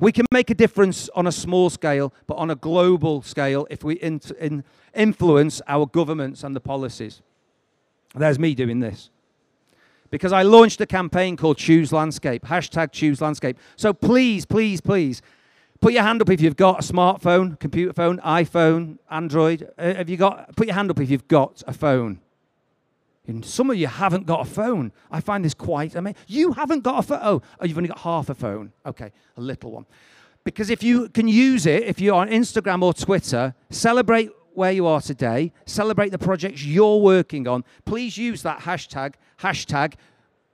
We can make a difference on a small scale, but on a global scale if we in, in, influence our governments and the policies. There's me doing this. Because I launched a campaign called Choose Landscape, hashtag Choose Landscape. So please, please, please, put your hand up if you've got a smartphone, computer phone, iPhone, Android. Uh, have you got, put your hand up if you've got a phone. And some of you haven't got a phone. I find this quite amazing. You haven't got a phone. Oh, oh, you've only got half a phone. Okay, a little one. Because if you can use it, if you're on Instagram or Twitter, celebrate where you are today, celebrate the projects you're working on. Please use that hashtag, hashtag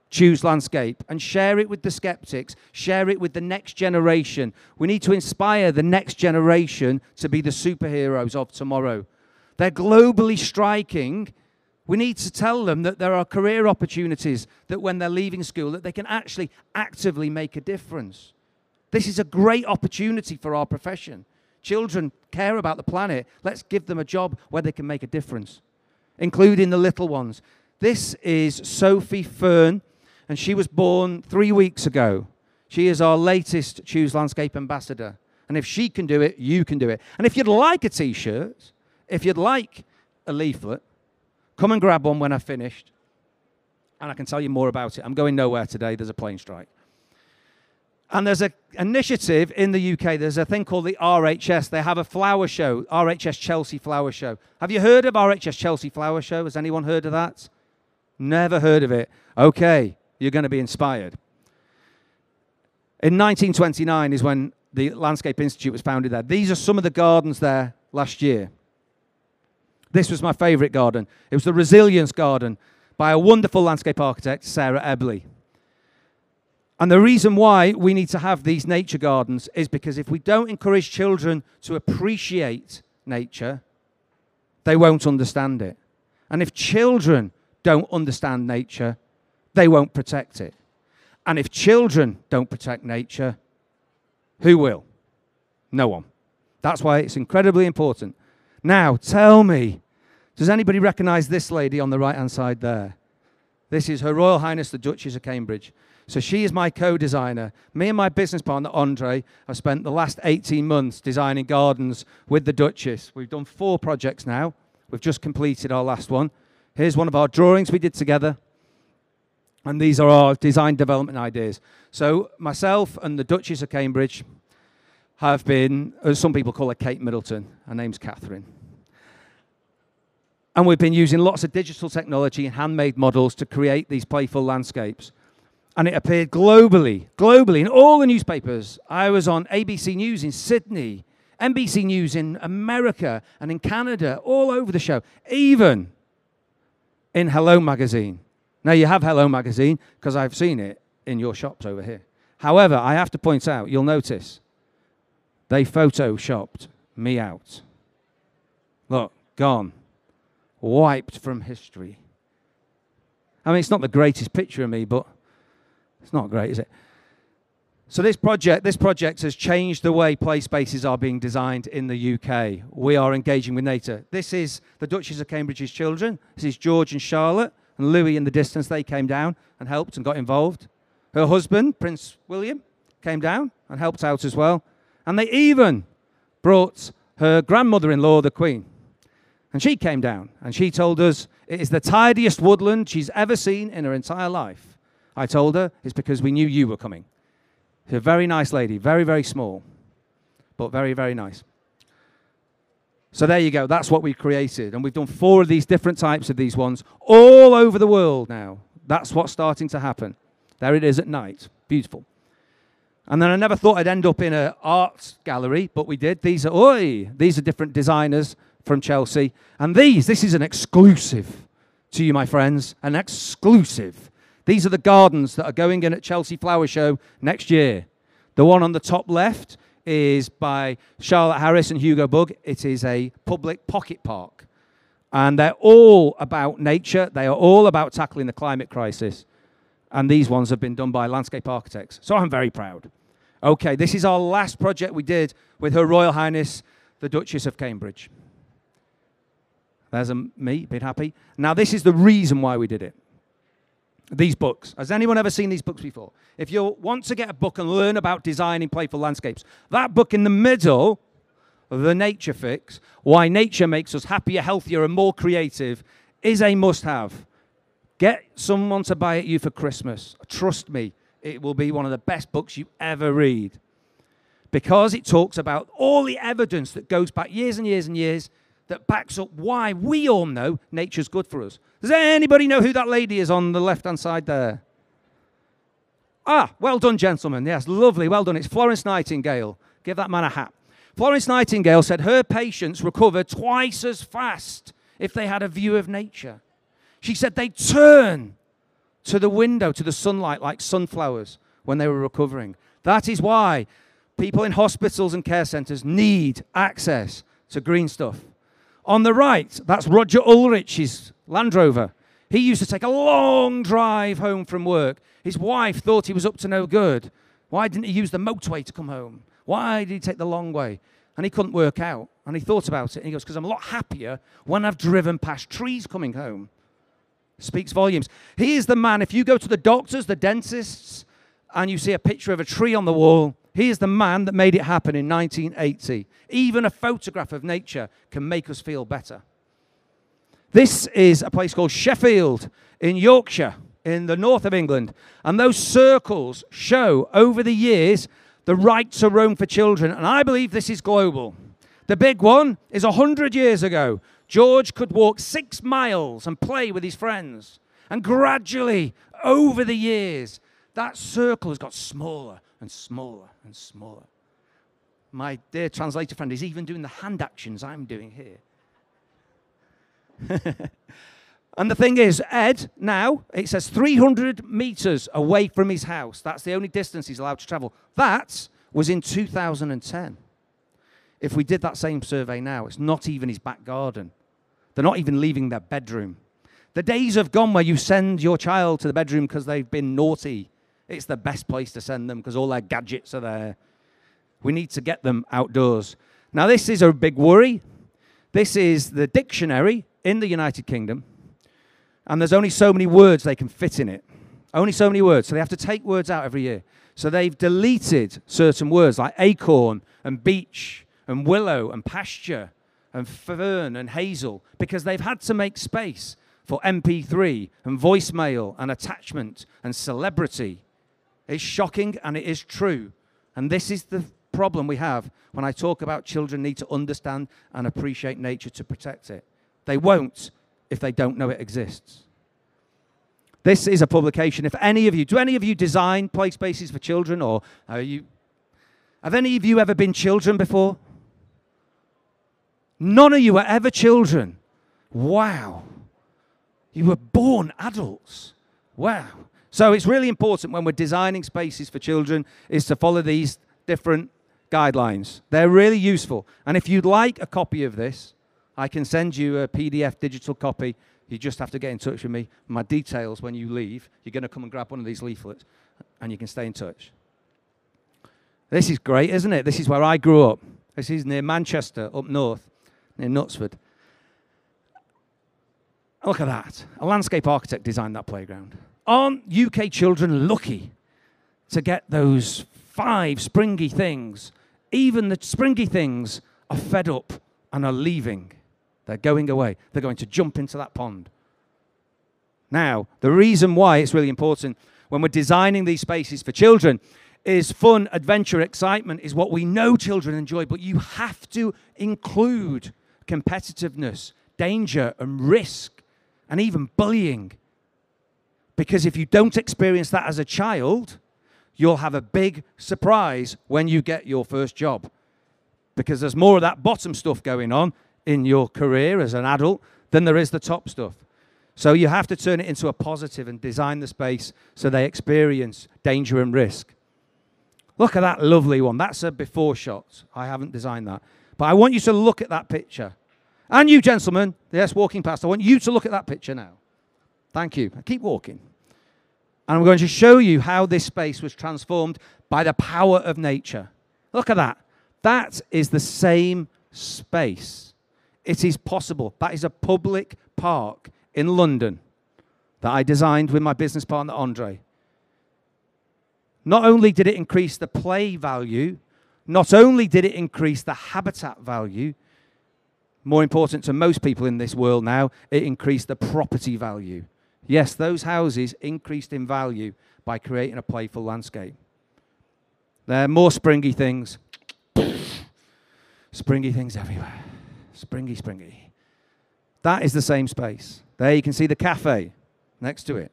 choose landscape and share it with the skeptics, share it with the next generation. We need to inspire the next generation to be the superheroes of tomorrow. They're globally striking. We need to tell them that there are career opportunities that when they're leaving school that they can actually actively make a difference. This is a great opportunity for our profession. Children care about the planet. Let's give them a job where they can make a difference, including the little ones. This is Sophie Fern and she was born three weeks ago. She is our latest Choose Landscape ambassador. And if she can do it, you can do it. And if you'd like a t shirt, if you'd like a leaflet, come and grab one when I've finished. And I can tell you more about it. I'm going nowhere today, there's a plane strike. And there's an initiative in the UK, there's a thing called the RHS. They have a flower show, RHS Chelsea Flower Show. Have you heard of RHS Chelsea Flower Show? Has anyone heard of that? Never heard of it. Okay you're going to be inspired. In 1929 is when the Landscape Institute was founded there. These are some of the gardens there last year. This was my favorite garden. It was the Resilience Garden by a wonderful landscape architect, Sarah Eberle. And the reason why we need to have these nature gardens is because if we don't encourage children to appreciate nature, they won't understand it. And if children don't understand nature, they won't protect it. And if children don't protect nature, who will? No one. That's why it's incredibly important. Now, tell me, does anybody recognize this lady on the right hand side there? This is Her Royal Highness the Duchess of Cambridge. So she is my co designer. Me and my business partner, Andre, have spent the last 18 months designing gardens with the Duchess. We've done four projects now. We've just completed our last one. Here's one of our drawings we did together. And these are our design development ideas. So myself and the Duchess of Cambridge have been, as some people call her Kate Middleton. Her name's Catherine. And we've been using lots of digital technology and handmade models to create these playful landscapes. And it appeared globally, globally in all the newspapers. I was on ABC News in Sydney, NBC News in America and in Canada, all over the show, even in Hello Magazine. Now, you have Hello Magazine because I've seen it in your shops over here. However, I have to point out, you'll notice, they photoshopped me out. Look, gone. Wiped from history. I mean, it's not the greatest picture of me, but it's not great, is it? So this project, this project has changed the way play spaces are being designed in the UK. We are engaging with NATO. This is the Duchess of Cambridge's children. This is George and Charlotte and Louis in the distance, they came down and helped and got involved. Her husband, Prince William, came down and helped out as well. And they even brought her grandmother in law, the Queen. And she came down and she told us it is the tidiest woodland she's ever seen in her entire life. I told her it's because we knew you were coming. She's a very nice lady, very, very small, but very, very nice. So there you go. That's what we've created. And we've done four of these different types of these ones all over the world now. That's what's starting to happen. There it is at night. Beautiful. And then I never thought I'd end up in an art gallery, but we did. These are, oi, these are different designers from Chelsea. And these, this is an exclusive to you, my friends, an exclusive. These are the gardens that are going in at Chelsea Flower Show next year. The one on the top left is by Charlotte Harris and Hugo Bugg. It is a public pocket park. And they're all about nature, they are all about tackling the climate crisis. And these ones have been done by landscape architects. So I'm very proud. Okay, this is our last project we did with Her Royal Highness, the Duchess of Cambridge. There's a me, been happy. Now, this is the reason why we did it. these books. Has anyone ever seen these books before? If you want to get a book and learn about designing playful landscapes, that book in the middle, The Nature Fix, Why Nature Makes Us Happier, Healthier, and More Creative, is a must have. Get someone to buy it you for Christmas. Trust me, it will be one of the best books you ever read because it talks about all the evidence that goes back years and years and years that backs up why we all know nature's good for us. Does anybody know who that lady is on the left hand side there? Ah, well done, gentlemen. Yes, lovely. Well done. It's Florence Nightingale. Give that man a hat. Florence Nightingale said her patients recovered twice as fast if they had a view of nature. She said they turn to the window, to the sunlight, like sunflowers when they were recovering. That is why people in hospitals and care centres need access to green stuff. On the right, that's Roger Ulrich's Land Rover. He used to take a long drive home from work. His wife thought he was up to no good. Why didn't he use the motorway to come home? Why did he take the long way? And he couldn't work out. And he thought about it. And he goes, Because I'm a lot happier when I've driven past trees coming home. Speaks volumes. He is the man, if you go to the doctors, the dentists, and you see a picture of a tree on the wall, he is the man that made it happen in 1980. Even a photograph of nature can make us feel better. This is a place called Sheffield in Yorkshire, in the north of England. And those circles show over the years the right to roam for children. And I believe this is global. The big one is 100 years ago. George could walk six miles and play with his friends. And gradually, over the years, that circle has got smaller and smaller and smaller. My dear translator friend is even doing the hand actions I'm doing here. and the thing is, Ed, now, it says 300 meters away from his house. That's the only distance he's allowed to travel. That was in 2010. If we did that same survey now, it's not even his back garden. They're not even leaving their bedroom. The days have gone where you send your child to the bedroom because they've been naughty. It's the best place to send them because all their gadgets are there. We need to get them outdoors. Now, this is a big worry. This is the dictionary in the United Kingdom, and there's only so many words they can fit in it. Only so many words. So they have to take words out every year. So they've deleted certain words like acorn and beech and willow and pasture and fern and hazel because they've had to make space for MP3 and voicemail and attachment and celebrity. It's shocking and it is true. And this is the problem we have when I talk about children need to understand and appreciate nature to protect it. They won't if they don't know it exists. This is a publication. If any of you, do any of you design play spaces for children or are you, have any of you ever been children before? None of you were ever children. Wow. You were born adults. Wow. So it's really important when we're designing spaces for children is to follow these different guidelines. They're really useful. And if you'd like a copy of this, I can send you a PDF digital copy. You just have to get in touch with me. My details when you leave, you're going to come and grab one of these leaflets and you can stay in touch. This is great, isn't it? This is where I grew up. This is near Manchester, up north, near Knutsford. Look at that. A landscape architect designed that playground. Aren't UK children lucky to get those five springy things? Even the springy things are fed up and are leaving. They're going away. They're going to jump into that pond. Now, the reason why it's really important when we're designing these spaces for children is fun, adventure, excitement is what we know children enjoy, but you have to include competitiveness, danger, and risk, and even bullying. Because if you don't experience that as a child, you'll have a big surprise when you get your first job. Because there's more of that bottom stuff going on in your career as an adult than there is the top stuff. So you have to turn it into a positive and design the space so they experience danger and risk. Look at that lovely one. That's a before shot. I haven't designed that. But I want you to look at that picture. And you, gentlemen, yes, walking past, I want you to look at that picture now. Thank you. I Keep walking. And I'm going to show you how this space was transformed by the power of nature. Look at that. That is the same space it is possible. That is a public park in London. that I designed with my business partner, Andre. Not only did it increase the play value, not only did it increase the habitat value, more important to most people in this world now, it increased the property value. Yes, those houses increased in value by creating a playful landscape. There are more springy things. springy things everywhere. Springy, springy. That is the same space. There you can see the cafe next to it.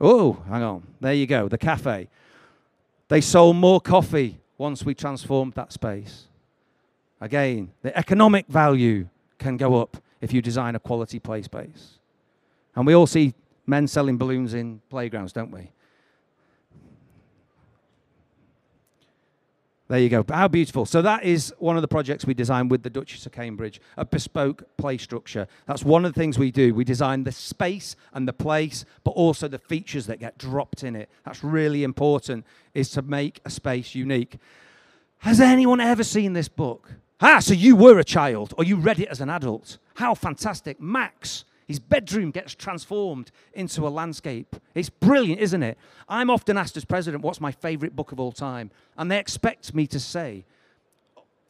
Oh, hang on. There you go, the cafe. They sold more coffee once we transformed that space. Again, the economic value can go up if you design a quality play space. And we all see men selling balloons in playgrounds, don't we? There you go. How beautiful. So that is one of the projects we designed with the Duchess of Cambridge, a bespoke play structure. That's one of the things we do. We design the space and the place, but also the features that get dropped in it. That's really important, is to make a space unique. Has anyone ever seen this book? Ah, so you were a child, or you read it as an adult. How fantastic. Max his bedroom gets transformed into a landscape. It's brilliant, isn't it? I'm often asked as president, what's my favorite book of all time? And they expect me to say,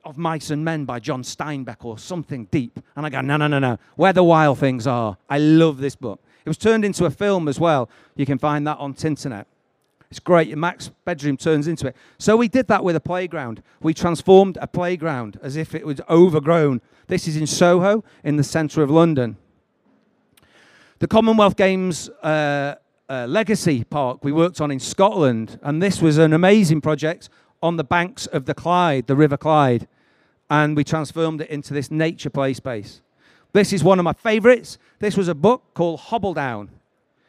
Of Mice and Men by John Steinbeck or something deep. And I go, no, no, no, no. Where the Wild Things Are. I love this book. It was turned into a film as well. You can find that on Tinternet. It's great. Max bedroom turns into it. So we did that with a playground. We transformed a playground as if it was overgrown. This is in Soho, in the centre of London. The Commonwealth Games uh, uh, Legacy Park we worked on in Scotland, and this was an amazing project on the banks of the Clyde, the River Clyde, and we transformed it into this nature play space. This is one of my favorites. This was a book called Hobbledown,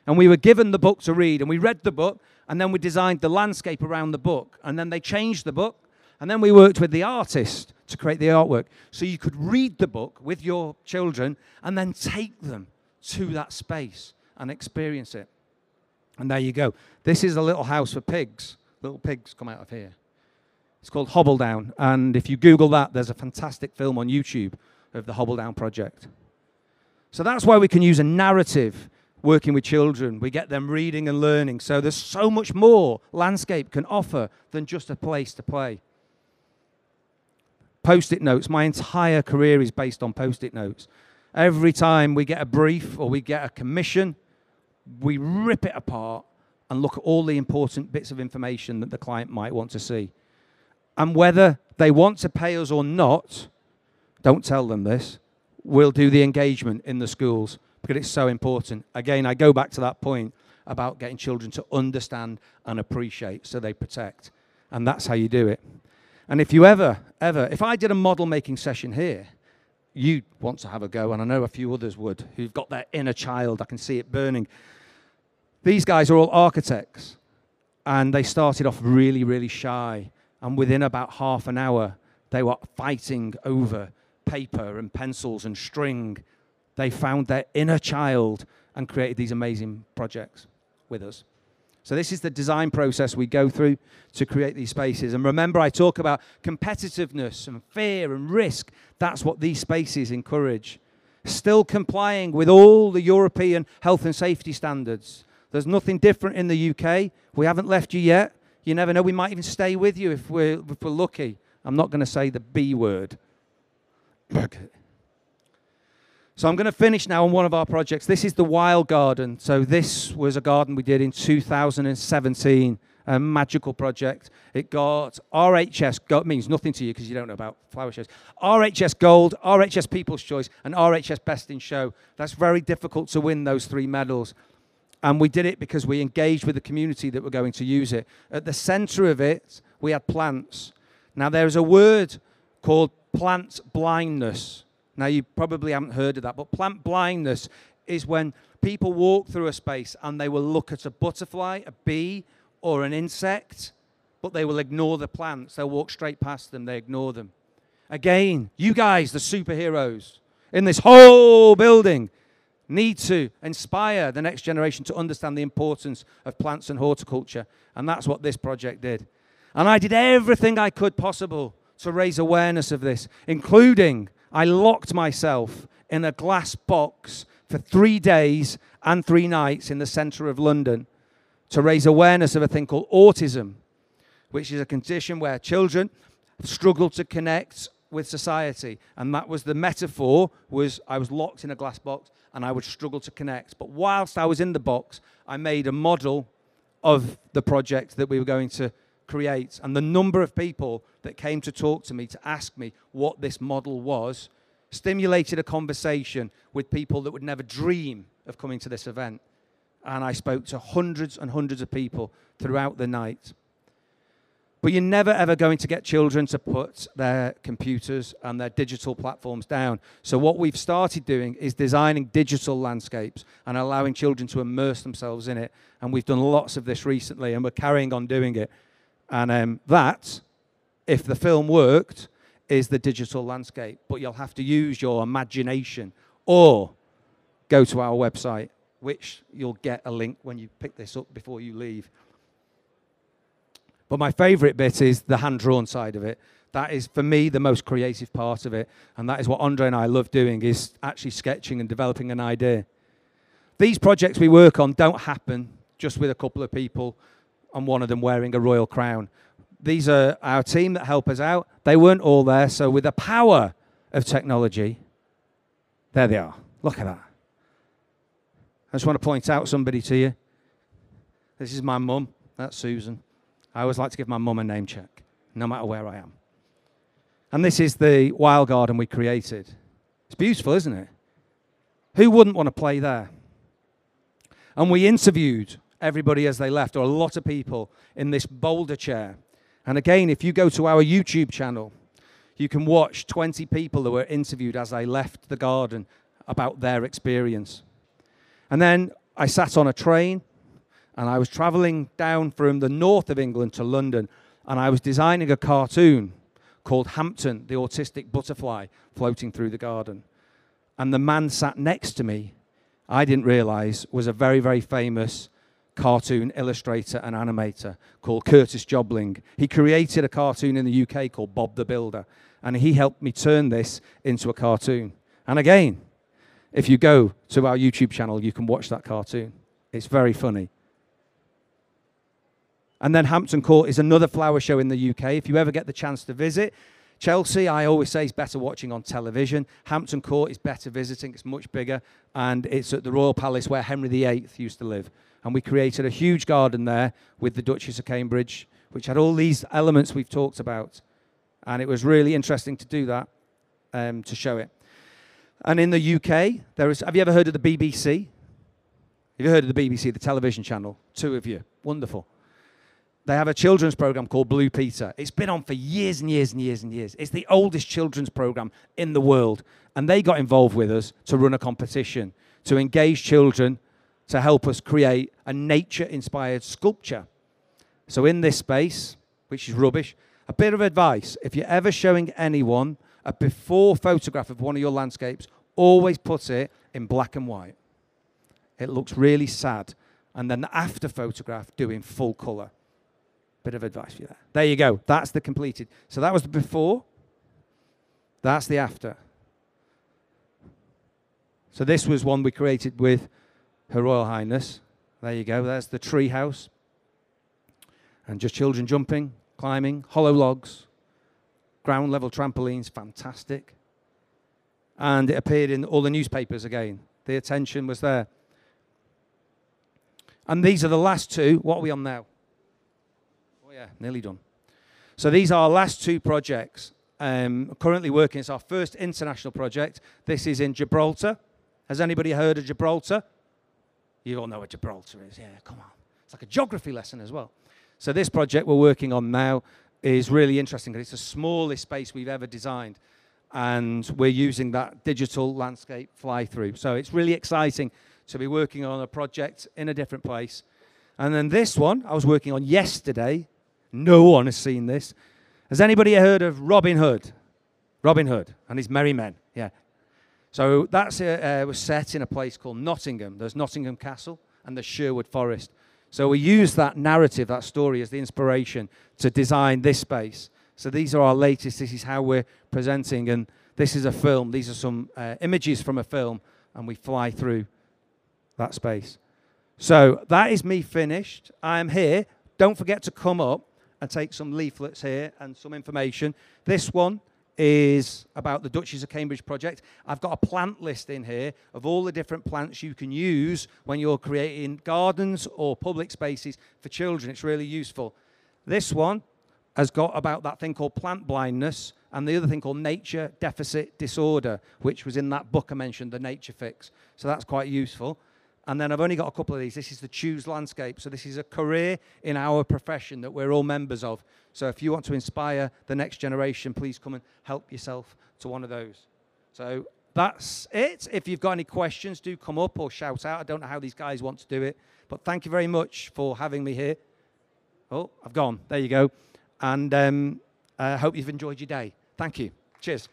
and we were given the book to read, and we read the book, and then we designed the landscape around the book, and then they changed the book, and then we worked with the artist to create the artwork. So you could read the book with your children and then take them to that space and experience it. And there you go. This is a little house for pigs. Little pigs come out of here. It's called Hobbledown. And if you Google that, there's a fantastic film on YouTube of the Hobbledown project. So that's why we can use a narrative working with children. We get them reading and learning. So there's so much more landscape can offer than just a place to play. Post it notes. My entire career is based on post it notes. Every time we get a brief or we get a commission, we rip it apart and look at all the important bits of information that the client might want to see. And whether they want to pay us or not, don't tell them this, we'll do the engagement in the schools because it's so important. Again, I go back to that point about getting children to understand and appreciate so they protect. And that's how you do it. And if you ever, ever, if I did a model making session here, you want to have a go, and I know a few others would, who've got their inner child. I can see it burning. These guys are all architects, and they started off really, really shy. And within about half an hour, they were fighting over paper and pencils and string. They found their inner child and created these amazing projects with us. So this is the design process we go through to create these spaces. And remember, I talk about competitiveness and fear and risk. That's what these spaces encourage. Still complying with all the European health and safety standards. There's nothing different in the UK. We haven't left you yet. You never know. We might even stay with you if we're, if we're lucky. I'm not going to say the B word. So I'm going to finish now on one of our projects. This is the Wild Garden. So this was a garden we did in 2017, a magical project. It got RHS, Gold, means nothing to you because you don't know about flower shows. RHS Gold, RHS People's Choice, and RHS Best in Show. That's very difficult to win those three medals. And we did it because we engaged with the community that were going to use it. At the center of it, we had plants. Now, there's a word called plant blindness. Now, you probably haven't heard of that, but plant blindness is when people walk through a space and they will look at a butterfly, a bee, or an insect, but they will ignore the plants. They'll walk straight past them, they ignore them. Again, you guys, the superheroes in this whole building, need to inspire the next generation to understand the importance of plants and horticulture. And that's what this project did. And I did everything I could possible to raise awareness of this, including I locked myself in a glass box for three days and three nights in the centre of London to raise awareness of a thing called autism, which is a condition where children struggle to connect with society. And that was the metaphor was I was locked in a glass box and I would struggle to connect. But whilst I was in the box, I made a model of the project that we were going to create. And the number of people that came to talk to me to ask me what this model was stimulated a conversation with people that would never dream of coming to this event. And I spoke to hundreds and hundreds of people throughout the night. But you're never ever going to get children to put their computers and their digital platforms down. So, what we've started doing is designing digital landscapes and allowing children to immerse themselves in it. And we've done lots of this recently, and we're carrying on doing it. And um, that, if the film worked, is the digital landscape. But you'll have to use your imagination or go to our website, which you'll get a link when you pick this up before you leave. But my favorite bit is the hand drawn side of it. That is, for me, the most creative part of it. And that is what Andre and I love doing, is actually sketching and developing an idea. These projects we work on don't happen just with a couple of people and one of them wearing a royal crown. These are our team that help us out. They weren't all there, so with the power of technology, there they are. Look at that. I just want to point out somebody to you. This is my mum. That's Susan. I always like to give my mum a name check, no matter where I am. And this is the wild garden we created. It's beautiful, isn't it? Who wouldn't want to play there? And we interviewed everybody as they left, or a lot of people in this boulder chair. And again, if you go to our YouTube channel, you can watch 20 people that were interviewed as they left the garden about their experience. And then I sat on a train and I was traveling down from the north of England to London, and I was designing a cartoon called Hampton, the autistic butterfly floating through the garden. And the man sat next to me, I didn't realize, was a very, very famous cartoon illustrator and animator called Curtis Jobling. He created a cartoon in the UK called Bob the Builder, and he helped me turn this into a cartoon. And again, if you go to our YouTube channel, you can watch that cartoon. It's very funny. And then Hampton Court is another flower show in the UK. If you ever get the chance to visit, Chelsea, I always say, is better watching on television. Hampton Court is better visiting, it's much bigger, and it's at the Royal Palace where Henry VIII used to live. And we created a huge garden there with the Duchess of Cambridge, which had all these elements we've talked about. And it was really interesting to do that, um, to show it. And in the UK, there is, have you ever heard of the BBC? Have you heard of the BBC, the television channel? Two of you. Wonderful they have a children's program called Blue Peter. It's been on for years and years and years and years. It's the oldest children's program in the world. And they got involved with us to run a competition to engage children to help us create a nature inspired sculpture. So, in this space, which is rubbish, a bit of advice if you're ever showing anyone a before photograph of one of your landscapes, always put it in black and white. It looks really sad. And then the after photograph, do in full color. Bit of advice for you there. There you go. That's the completed. So that was the before. That's the after. So this was one we created with Her Royal Highness. There you go. There's the tree house. And just children jumping, climbing, hollow logs, ground level trampolines, fantastic. And it appeared in all the newspapers again. The attention was there. And these are the last two. What are we on now? Yeah, nearly done. So these are our last two projects. Um, currently working, it's our first international project. This is in Gibraltar. Has anybody heard of Gibraltar? You all know what Gibraltar is. Yeah, come on. It's like a geography lesson as well. So this project we're working on now is really interesting because it's the smallest space we've ever designed. And we're using that digital landscape fly through. So it's really exciting to be working on a project in a different place. And then this one I was working on yesterday no one has seen this. Has anybody heard of Robin Hood? Robin Hood and his merry men. Yeah. So that uh, uh, was set in a place called Nottingham. There's Nottingham Castle and the Sherwood Forest. So we use that narrative, that story, as the inspiration to design this space. So these are our latest. This is how we're presenting, and this is a film. These are some uh, images from a film and we fly through that space. So that is me finished. I am here. Don't forget to come up and take some leaflets here and some information. This one is about the Duchess of Cambridge project. I've got a plant list in here of all the different plants you can use when you're creating gardens or public spaces for children. It's really useful. This one has got about that thing called plant blindness and the other thing called nature deficit disorder, which was in that book I mentioned, The Nature Fix. So that's quite useful. And then I've only got a couple of these. This is the Choose Landscape. So this is a career in our profession that we're all members of. So if you want to inspire the next generation, please come and help yourself to one of those. So that's it. If you've got any questions, do come up or shout out. I don't know how these guys want to do it, but thank you very much for having me here. Oh, I've gone. There you go. And um, I hope you've enjoyed your day. Thank you. Cheers.